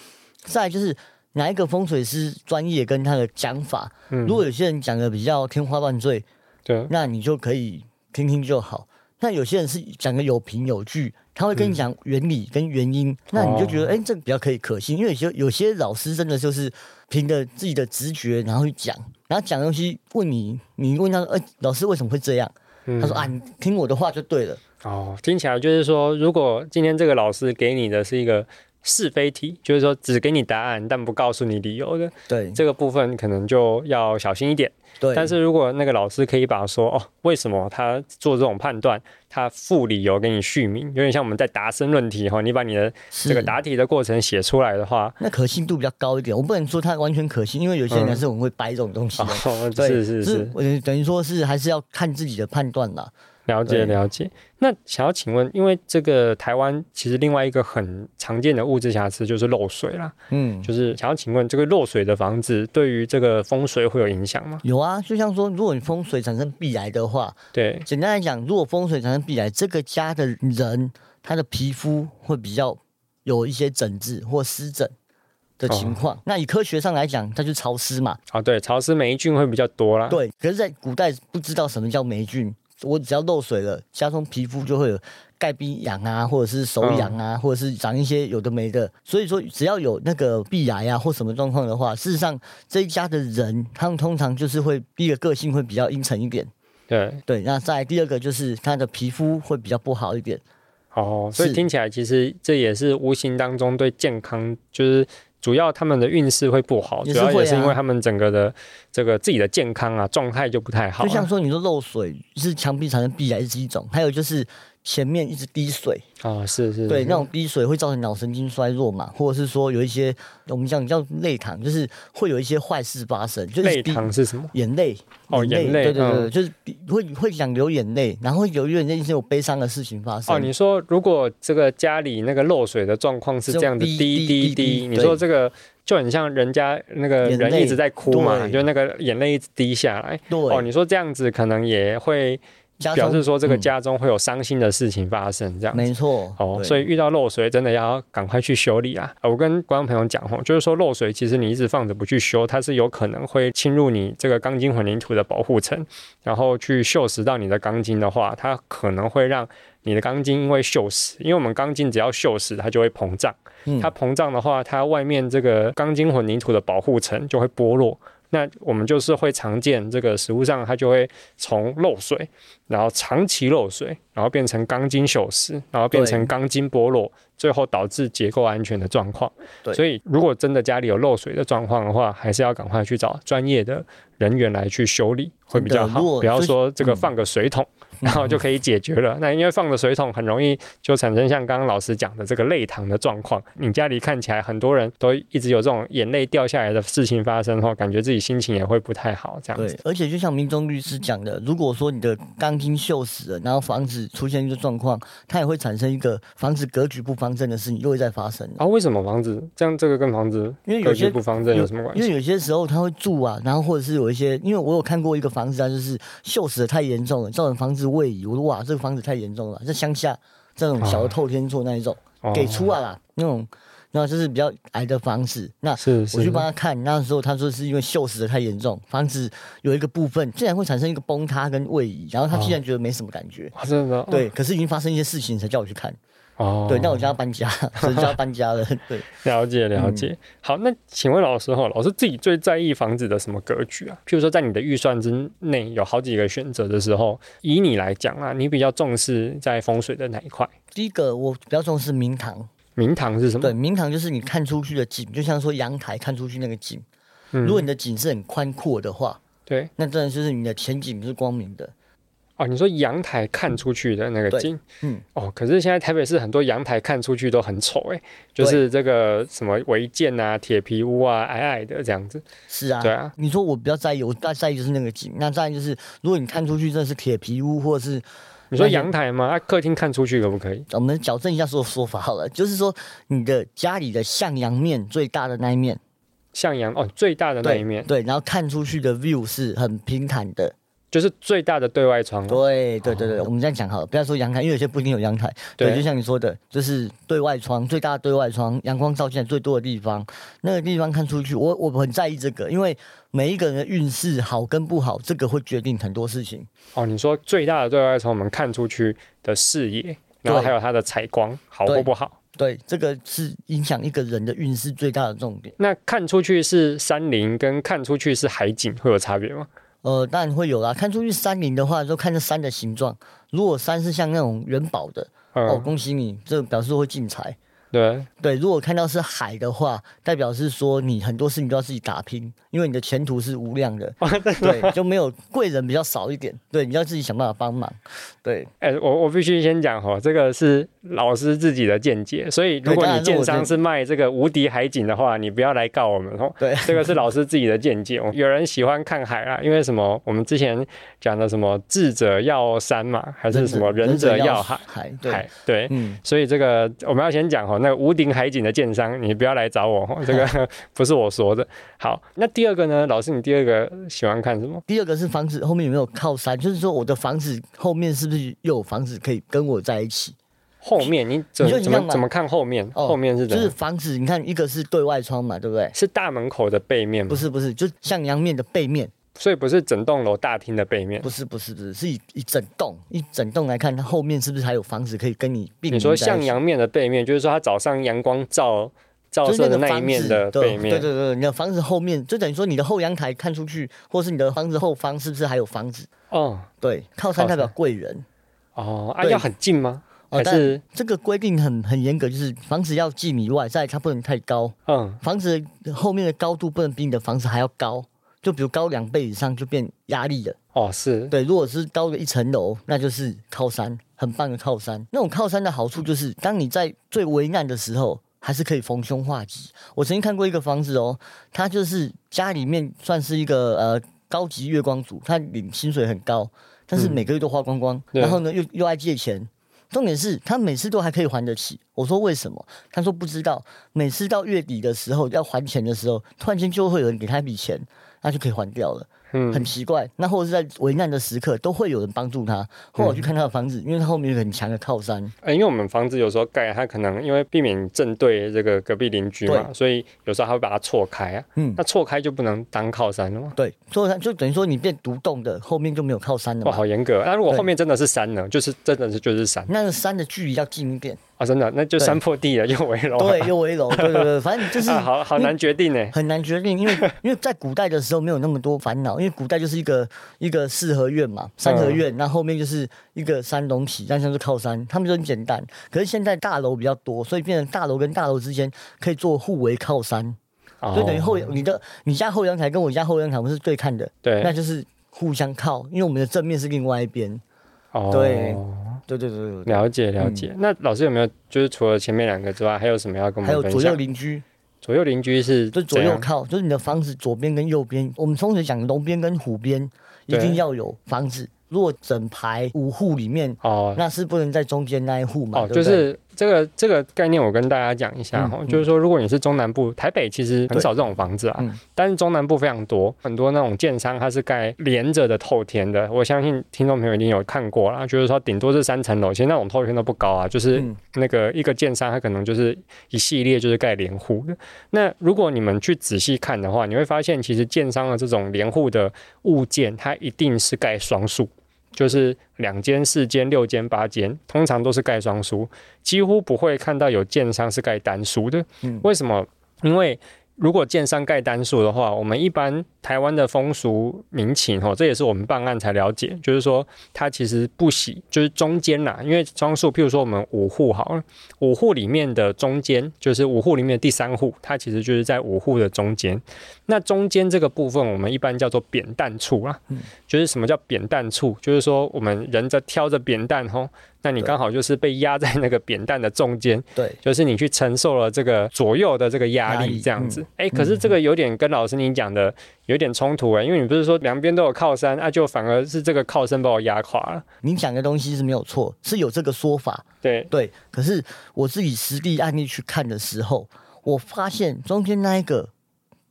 [SPEAKER 2] 再来就是哪一个风水师专业跟他的讲法，嗯、如果有些人讲的比较天花乱坠。对，那你就可以听听就好。那有些人是讲的有凭有据，他会跟你讲原理跟原因，嗯、那你就觉得哎、欸，这个比较可以可信。因为有些有些老师真的就是凭着自己的直觉，然后去讲，然后讲东西问你，你问他说，哎、欸，老师为什么会这样？嗯、他说啊，你听我的话就对了。
[SPEAKER 1] 哦，听起来就是说，如果今天这个老师给你的是一个是非题，就是说只给你答案，但不告诉你理由的，
[SPEAKER 2] 对
[SPEAKER 1] 这个部分可能就要小心一点。
[SPEAKER 2] 对，
[SPEAKER 1] 但是如果那个老师可以把说哦，为什么他做这种判断，他附理由给你续名，有点像我们在答申论题哈，你把你的这个答题的过程写出来的话，
[SPEAKER 2] 那可信度比较高一点。我不能说它完全可信，因为有些人还是很会掰这种东西的。
[SPEAKER 1] 嗯是是是，
[SPEAKER 2] 我等于说是还是要看自己的判断啦。
[SPEAKER 1] 了解了解，那想要请问，因为这个台湾其实另外一个很常见的物质瑕疵就是漏水啦，嗯，就是想要请问，这个漏水的房子对于这个风水会有影响吗？
[SPEAKER 2] 有啊，就像说，如果你风水产生壁癌的话，
[SPEAKER 1] 对，
[SPEAKER 2] 简单来讲，如果风水产生壁癌，这个家的人他的皮肤会比较有一些疹子或湿疹的情况。哦、那以科学上来讲，它就潮湿嘛，
[SPEAKER 1] 啊、哦，对，潮湿霉菌会比较多啦。
[SPEAKER 2] 对，可是，在古代不知道什么叫霉菌。我只要漏水了，家中皮肤就会有盖逼痒啊，或者是手痒啊，嗯、或者是长一些有的没的。所以说，只要有那个壁癌啊或什么状况的话，事实上这一家的人，他们通常就是会第一个个性会比较阴沉一点。
[SPEAKER 1] 对对，
[SPEAKER 2] 那再第二个就是他的皮肤会比较不好一点。
[SPEAKER 1] 哦，所以听起来其实这也是无形当中对健康就是。主要他们的运势会不好，主要也是因为他们整个的这个自己的健康啊状态就不太好。
[SPEAKER 2] 就像说，你说漏水是墙壁产生壁癌是一种，还有就是前面一直滴水
[SPEAKER 1] 啊，是是，
[SPEAKER 2] 对，那种滴水会造成脑神经衰弱嘛，或者是说有一些我们讲叫泪糖，就是会有一些坏事发生。就是
[SPEAKER 1] 泪糖是什么？
[SPEAKER 2] 眼泪
[SPEAKER 1] 哦，眼泪，
[SPEAKER 2] 对对对，就是会会想流眼泪，然后会有眼泪，一些有悲伤的事情发生。
[SPEAKER 1] 哦，你说如果这个家里那个漏水的状况是这样的滴滴滴，你说这个就很像人家那个人一直在哭嘛，就那个眼泪一直滴下来。
[SPEAKER 2] 对，
[SPEAKER 1] 哦，你说这样子可能也会。表示说这个家中会有伤心的事情发生，这样、嗯、
[SPEAKER 2] 没错
[SPEAKER 1] 哦，所以遇到漏水真的要赶快去修理啊！我跟观众朋友讲吼，就是说漏水其实你一直放着不去修，它是有可能会侵入你这个钢筋混凝土的保护层，然后去锈蚀到你的钢筋的话，它可能会让你的钢筋因为锈蚀，因为我们钢筋只要锈蚀，它就会膨胀，它膨胀的话，它外面这个钢筋混凝土的保护层就会剥落。那我们就是会常见这个食物上，它就会从漏水，然后长期漏水，然后变成钢筋锈蚀，然后变成钢筋剥落，最后导致结构安全的状况。对，所以如果真的家里有漏水的状况的话，还是要赶快去找专业的人员来去修理，会比较好。不要说这个放个水桶。然后就可以解决了。那因为放的水桶很容易就产生像刚刚老师讲的这个泪糖的状况。你家里看起来很多人都一直有这种眼泪掉下来的事情发生的话，感觉自己心情也会不太好。这样子。对，
[SPEAKER 2] 而且就像民众律师讲的，如果说你的钢筋锈死了，然后房子出现一个状况，它也会产生一个房子格局不方正的事情，又会再发生。
[SPEAKER 1] 啊？为什么房子这样？这个跟房子格局不方正有什么关系？
[SPEAKER 2] 因为有些时候他会住啊，然后或者是有一些，因为我有看过一个房子啊，就是锈死的太严重了，造成房子位移。我说哇。这个房子太严重了，在乡下这种小的透天厝那一种、哦、给出来了、哦、那种，那就是比较矮的房子。那我去帮他看，那时候他说是因为锈蚀的太严重，房子有一个部分竟然会产生一个崩塌跟位移，然后他竟然觉得没什么感觉，
[SPEAKER 1] 哦、真的
[SPEAKER 2] 对，可是已经发生一些事情才叫我去看。
[SPEAKER 1] 哦，
[SPEAKER 2] 对，那我就要搬家，所以就要搬家了。对，
[SPEAKER 1] 了解了解。嗯、好，那请问老师哈，老师自己最在意房子的什么格局啊？譬如说，在你的预算之内有好几个选择的时候，以你来讲啊，你比较重视在风水的哪一块？
[SPEAKER 2] 第一个，我比较重视明堂。
[SPEAKER 1] 明堂是什么？
[SPEAKER 2] 对，明堂就是你看出去的景，就像说阳台看出去那个景。嗯、如果你的景是很宽阔的话，
[SPEAKER 1] 对，
[SPEAKER 2] 那真的就是你的前景是光明的。
[SPEAKER 1] 哦，你说阳台看出去的那个景，嗯，哦，可是现在台北市很多阳台看出去都很丑哎，就是这个什么违建啊、铁皮屋啊、矮矮的这样子。
[SPEAKER 2] 是啊，
[SPEAKER 1] 对啊。
[SPEAKER 2] 你说我比较在意，我比较在意就是那个景。那再就是，如果你看出去真的是铁皮屋，或者是
[SPEAKER 1] 你说阳台吗？啊，客厅看出去可不可以？
[SPEAKER 2] 我们矫正一下说说法好了，就是说你的家里的向阳面最大的那一面，
[SPEAKER 1] 向阳哦，最大的那一面，
[SPEAKER 2] 对，然后看出去的 view 是很平坦的。
[SPEAKER 1] 就是最大的对外窗。
[SPEAKER 2] 对对对对，我们这样讲好了，不要说阳台，因为有些不一定有阳台。对，就像你说的，就是对外窗，最大的对外窗，阳光照进来最多的地方，那个地方看出去，我我很在意这个，因为每一个人的运势好跟不好，这个会决定很多事情。
[SPEAKER 1] 哦，你说最大的对外窗，我们看出去的视野，然后还有它的采光好或不好？
[SPEAKER 2] 对，这个是影响一个人的运势最大的重点。
[SPEAKER 1] 那看出去是山林，跟看出去是海景会有差别吗？
[SPEAKER 2] 呃，当然会有啦。看出去山林的话，就看这山的形状。如果山是像那种元宝的，嗯、哦，恭喜你，这表示会进财。
[SPEAKER 1] 对
[SPEAKER 2] 对，如果看到是海的话，代表是说你很多事情都要自己打拼，因为你的前途是无量的。对，就没有贵人比较少一点。对，你要自己想办法帮忙。对，
[SPEAKER 1] 哎、欸，我我必须先讲哈，这个是老师自己的见解，所以如果你建商是卖这个无敌海景的话，你不要来告我们哦。对，这个是老师自己的见解。有人喜欢看海啊，因为什么？我们之前讲的什么智者要山嘛，还是什么仁者要海？海对对，嗯，所以这个我们要先讲哈。那个无敌海景的建商，你不要来找我，这个不是我说的。好，那第二个呢？老师，你第二个喜欢看什么？
[SPEAKER 2] 第二个是房子后面有没有靠山，就是说我的房子后面是不是又有房子可以跟我在一起？
[SPEAKER 1] 后面你怎么怎么怎么看后面？
[SPEAKER 2] 哦、
[SPEAKER 1] 后面是
[SPEAKER 2] 就是房子，你看一个是对外窗嘛，对不对？
[SPEAKER 1] 是大门口的背面吗？
[SPEAKER 2] 不是不是，就向阳面的背面。
[SPEAKER 1] 所以不是整栋楼大厅的背面，
[SPEAKER 2] 不是不是不是，是以一整栋一整栋来看，它后面是不是还有房子可以跟你并？
[SPEAKER 1] 你说向阳面的背面，就是说它早上阳光照照射的那一面的背面。
[SPEAKER 2] 对对对，你的房子后面就等于说你的后阳台看出去，或是你的房子后方是不是还有房子？哦，对，靠山代表贵人。
[SPEAKER 1] 哦，啊，要很近吗？还是
[SPEAKER 2] 这个规定很很严格，就是房子要几米外，再它不能太高。嗯，房子后面的高度不能比你的房子还要高。就比如高两倍以上就变压力了哦，
[SPEAKER 1] 是
[SPEAKER 2] 对。如果是高个一层楼，那就是靠山很棒的靠山。那种靠山的好处就是，当你在最危难的时候，还是可以逢凶化吉。我曾经看过一个房子哦，它就是家里面算是一个呃高级月光族，他领薪水很高，但是每个月都花光光，嗯、然后呢又又爱借钱。重点是他每次都还可以还得起。我说为什么？他说不知道。每次到月底的时候要还钱的时候，突然间就会有人给他一笔钱，他就可以还掉了。嗯，很奇怪。那或者是在危难的时刻，都会有人帮助他。后来我去看他的房子，因为他后面有很强的靠山。
[SPEAKER 1] 呃，因为我们房子有时候盖，他可能因为避免正对这个隔壁邻居嘛，所以有时候他会把它错开啊。嗯，那错开就不能当靠山了吗？
[SPEAKER 2] 对，错开就等于说你变独栋的，后面就没有靠山了。哇，
[SPEAKER 1] 好严格。那如果后面真的是山呢？就是真的是就是山。
[SPEAKER 2] 那个山的距离要近一点。
[SPEAKER 1] 啊，真的，那就山坡地了，又围楼。
[SPEAKER 2] 对，又围楼，对对对，反正就是、啊、
[SPEAKER 1] 好好难决定呢，
[SPEAKER 2] 很难决定，因为 因为在古代的时候没有那么多烦恼，因为古代就是一个一个四合院嘛，三合院，那、嗯、后，面就是一个山东起，但像是靠山，他们就很简单。可是现在大楼比较多，所以变成大楼跟大楼之间可以做互为靠山，哦、就等于后你的你家后阳台跟我家后阳台不是对看的，对，那就是互相靠，因为我们的正面是另外一边，哦，对。对对对对，
[SPEAKER 1] 了解了解。嗯、那老师有没有就是除了前面两个之外，还有什么要跟我们？
[SPEAKER 2] 还有左右邻居，
[SPEAKER 1] 左右邻居是
[SPEAKER 2] 就左右靠，就是你的房子左边跟右边。我们通常讲龙边跟虎边一定要有房子。如果整排五户里面哦，那是不能在中间那一户嘛？哦，对对
[SPEAKER 1] 就是。这个这个概念我跟大家讲一下哈，嗯嗯、就是说，如果你是中南部，台北其实很少这种房子啊，嗯、但是中南部非常多，很多那种建商它是盖连着的透天的，我相信听众朋友一定有看过啦，就是说顶多是三层楼，其实那种透天都不高啊，就是那个一个建商它可能就是一系列就是盖连户的。那如果你们去仔细看的话，你会发现其实建商的这种连户的物件，它一定是盖双数。就是两间、四间、六间、八间，通常都是盖双书，几乎不会看到有建商是盖单书的。嗯，为什么？因为如果建商盖单数的话，我们一般台湾的风俗民情吼，这也是我们办案才了解，就是说它其实不喜，就是中间呐，因为双数，譬如说我们五户好了，五户里面的中间，就是五户里面的第三户，它其实就是在五户的中间。那中间这个部分，我们一般叫做扁担处啊，嗯、就是什么叫扁担处？就是说我们人在挑着扁担吼。那你刚好就是被压在那个扁担的中间，对，就是你去承受了这个左右的这个压力，这样子。哎、嗯欸，可是这个有点跟老师您讲的有点冲突哎、欸，因为你不是说两边都有靠山，那、啊、就反而是这个靠山把我压垮了。
[SPEAKER 2] 您讲的东西是没有错，是有这个说法，对对。可是我自己实地案例去看的时候，我发现中间那一个。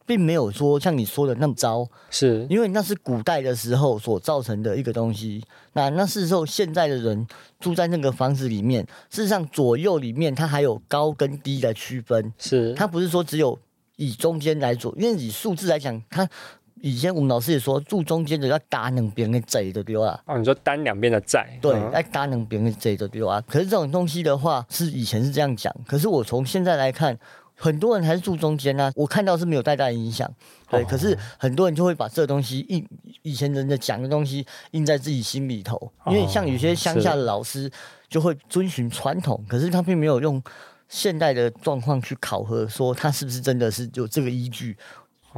[SPEAKER 2] 并没有说像你说的那么糟，是因为那是古代的时候所造成的一个东西。那那是时候现在的人住在那个房子里面，事实上左右里面它还有高跟低的区分，是它不是说只有以中间来做，因为以数字来讲，它以前我们老师也说住中间的要打两边的贼的对吧？
[SPEAKER 1] 哦，你说单两边的债，
[SPEAKER 2] 对，要打两边的贼的对吧？可是这种东西的话，是以前是这样讲，可是我从现在来看。很多人还是住中间啊，我看到是没有太大影响，对。Oh. 可是很多人就会把这东西印，以前人家讲的东西印在自己心里头。因为像有些乡下的老师就会遵循传统，可是他并没有用现代的状况去考核，说他是不是真的是有这个依据。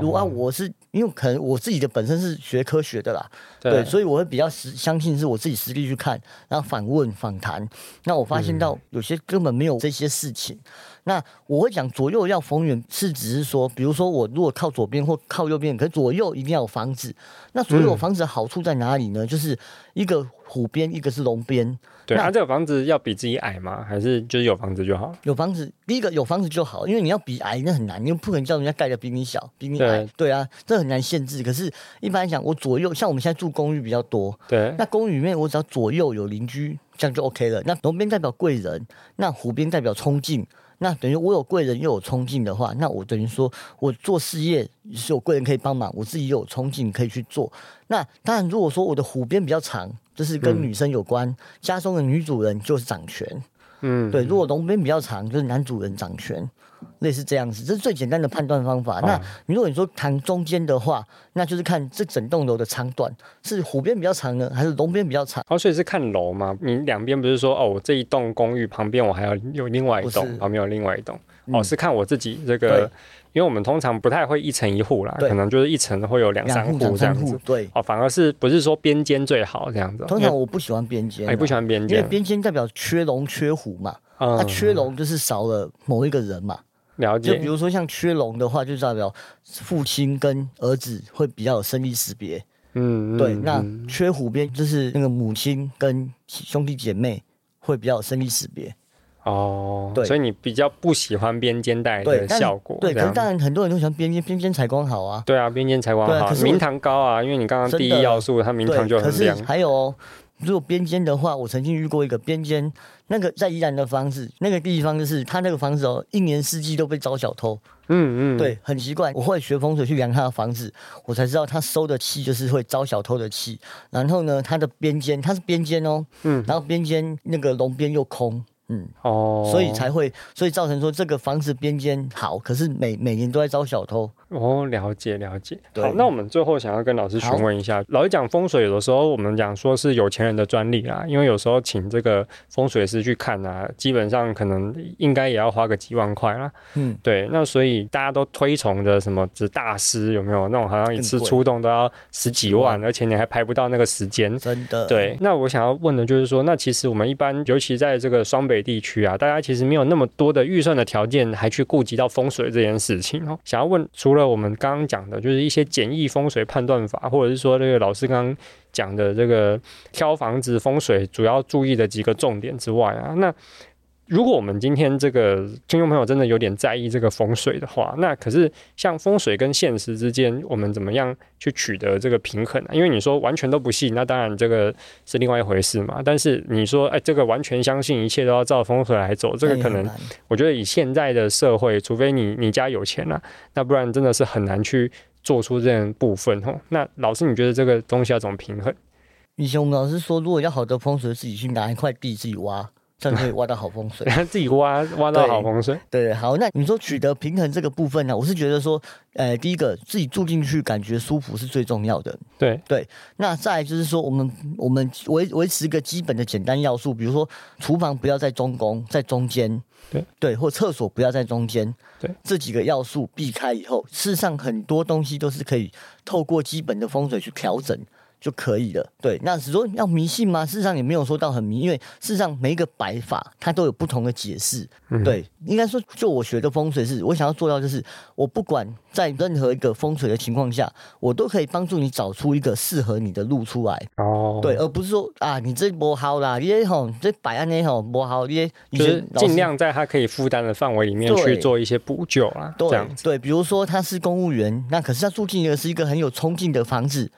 [SPEAKER 2] 如果啊，我是因为可能我自己的本身是学科学的啦，对，对，所以我会比较实相信是我自己实地去看，然后反问访谈，那我发现到有些根本没有这些事情。那我会讲左右要逢源，是只是说，比如说我如果靠左边或靠右边，可是左右一定要有房子。那左右有房子的好处在哪里呢？嗯、就是一个湖边，一个是龙边。
[SPEAKER 1] 对，那、啊、这个房子要比自己矮吗？还是就是有房子就好？
[SPEAKER 2] 有房子，第一个有房子就好，因为你要比矮那很难，因为不可能叫人家盖的比你小，比你矮。对，对啊，这很难限制。可是一般来讲，我左右像我们现在住公寓比较多，对，那公寓里面我只要左右有邻居，这样就 OK 了。那龙边代表贵人，那虎边代表冲劲。那等于我有贵人又有冲劲的话，那我等于说我做事业是有贵人可以帮忙，我自己又有冲劲可以去做。那当然，如果说我的虎边比较长，就是跟女生有关，嗯、家中的女主人就是掌权。嗯，对。如果龙边比较长，就是男主人掌权。类似这样子，这是最简单的判断方法。
[SPEAKER 1] 哦、
[SPEAKER 2] 那如果你说谈中间的话，那就是看这整栋楼的长短是湖边比较长呢，还是龙边比较长？
[SPEAKER 1] 哦，所以是看楼吗？你两边不是说哦，我这一栋公寓旁边我还要有另外一栋，旁边有另外一栋。嗯、哦，是看我自己这个，对因为我们通常不太会一层一户啦，可能就是一层会有两三户这样子。
[SPEAKER 2] 对，
[SPEAKER 1] 哦，反而是不是说边间最好这样子？
[SPEAKER 2] 通常我不喜欢边间，
[SPEAKER 1] 哎，不喜欢边间，
[SPEAKER 2] 因为边间代表缺龙缺虎嘛。嗯，它缺龙就是少了某一个人嘛。
[SPEAKER 1] 了解。
[SPEAKER 2] 就比如说像缺龙的话，就代表父亲跟儿子会比较有生离识别。嗯，对。那缺虎边就是那个母亲跟兄弟姐妹会比较有生离识别。
[SPEAKER 1] 哦，对，所以你比较不喜欢边肩带的效果。
[SPEAKER 2] 对，可是当然很多人都喜欢边肩，边肩采光好啊。
[SPEAKER 1] 对啊，边肩采光好，明堂高啊，因为你刚刚第一要素，它明堂就很亮。
[SPEAKER 2] 可是还有哦，如果边间的话，我曾经遇过一个边间，那个在宜兰的房子，那个地方就是他那个房子哦，一年四季都被招小偷。嗯嗯，对，很奇怪。我会学风水去量他的房子，我才知道他收的气就是会招小偷的气。然后呢，他的边间，他是边间哦，嗯，然后边间那个龙边又空。嗯哦，所以才会，所以造成说这个房子边间好，可是每每年都在招小偷。
[SPEAKER 1] 哦，了解了解。对好，那我们最后想要跟老师询问一下，老师讲风水，有的时候我们讲说是有钱人的专利啦，因为有时候请这个风水师去看啊，基本上可能应该也要花个几万块啦。嗯，对。那所以大家都推崇的什么指大师有没有那种好像一次出动都要十几万，而且你还排不到那个时间。
[SPEAKER 2] 真的。
[SPEAKER 1] 对。那我想要问的就是说，那其实我们一般，尤其在这个双北。地区啊，大家其实没有那么多的预算的条件，还去顾及到风水这件事情哦。想要问，除了我们刚刚讲的，就是一些简易风水判断法，或者是说这个老师刚刚讲的这个挑房子风水主要注意的几个重点之外啊，那。如果我们今天这个听众朋友真的有点在意这个风水的话，那可是像风水跟现实之间，我们怎么样去取得这个平衡呢？因为你说完全都不信，那当然这个是另外一回事嘛。但是你说，哎，这个完全相信一切都要照风水来走，这个可能我觉得以现在的社会，除非你你家有钱了，那不然真的是很难去做出这样部分哦。那老师，你觉得这个东西要怎么平衡？
[SPEAKER 2] 以前我们老师说，如果要好的风水，自己去拿一块地自己挖。这样可以挖到好风水，
[SPEAKER 1] 自己挖挖到好风水。
[SPEAKER 2] 对，对，好，那你说取得平衡这个部分呢？我是觉得说，呃，第一个自己住进去感觉舒服是最重要的。
[SPEAKER 1] 对
[SPEAKER 2] 对，那再来就是说，我们我们维维持一个基本的简单要素，比如说厨房不要在中宫，在中间。
[SPEAKER 1] 对
[SPEAKER 2] 对，或厕所不要在中间。
[SPEAKER 1] 对，
[SPEAKER 2] 这几个要素避开以后，事实上很多东西都是可以透过基本的风水去调整。就可以了。对，那只说要迷信吗？事实上也没有说到很迷，因为事实上每一个摆法它都有不同的解释。嗯、对，应该说就我学的风水是，我想要做到就是，我不管在任何一个风水的情况下，我都可以帮助你找出一个适合你的路出来。哦，对，而不是说啊，你这不好啦，你吼这摆安那吼不好，你
[SPEAKER 1] 就是尽量在他可以负担的范围里面去做一些补救啊。
[SPEAKER 2] 对，
[SPEAKER 1] 这样子
[SPEAKER 2] 对，比如说他是公务员，那可是他住进的是一个很有冲劲的房子。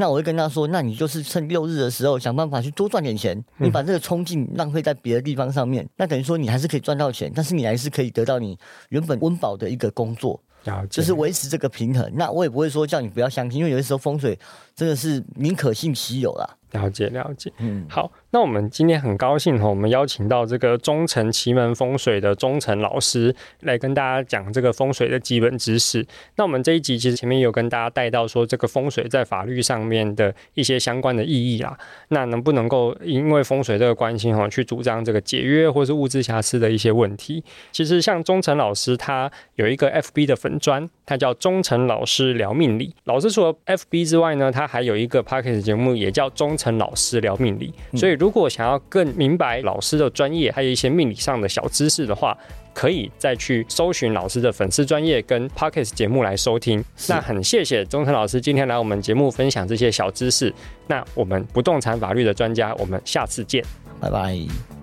[SPEAKER 2] 那我会跟他说，那你就是趁六日的时候想办法去多赚点钱，你把这个冲劲浪费在别的地方上面，那等于说你还是可以赚到钱，但是你还是可以得到你原本温饱的一个工作，就是维持这个平衡。那我也不会说叫你不要相信，因为有的时候风水真的是宁可信其有啦。
[SPEAKER 1] 了解了解，嗯，好，那我们今天很高兴哈，我们邀请到这个中诚奇门风水的中诚老师来跟大家讲这个风水的基本知识。那我们这一集其实前面有跟大家带到说这个风水在法律上面的一些相关的意义啦。那能不能够因为风水这个关系哈，去主张这个解约或是物质瑕疵的一些问题？其实像中诚老师他有一个 FB 的粉砖，他叫中诚老师聊命理。老师除了 FB 之外呢，他还有一个 Podcast 节目，也叫忠诚老师聊命理，所以如果想要更明白老师的专业，还有一些命理上的小知识的话，可以再去搜寻老师的粉丝专业跟 Podcast 节目来收听。那很谢谢忠诚老师今天来我们节目分享这些小知识。那我们不动产法律的专家，我们下次见，
[SPEAKER 2] 拜拜。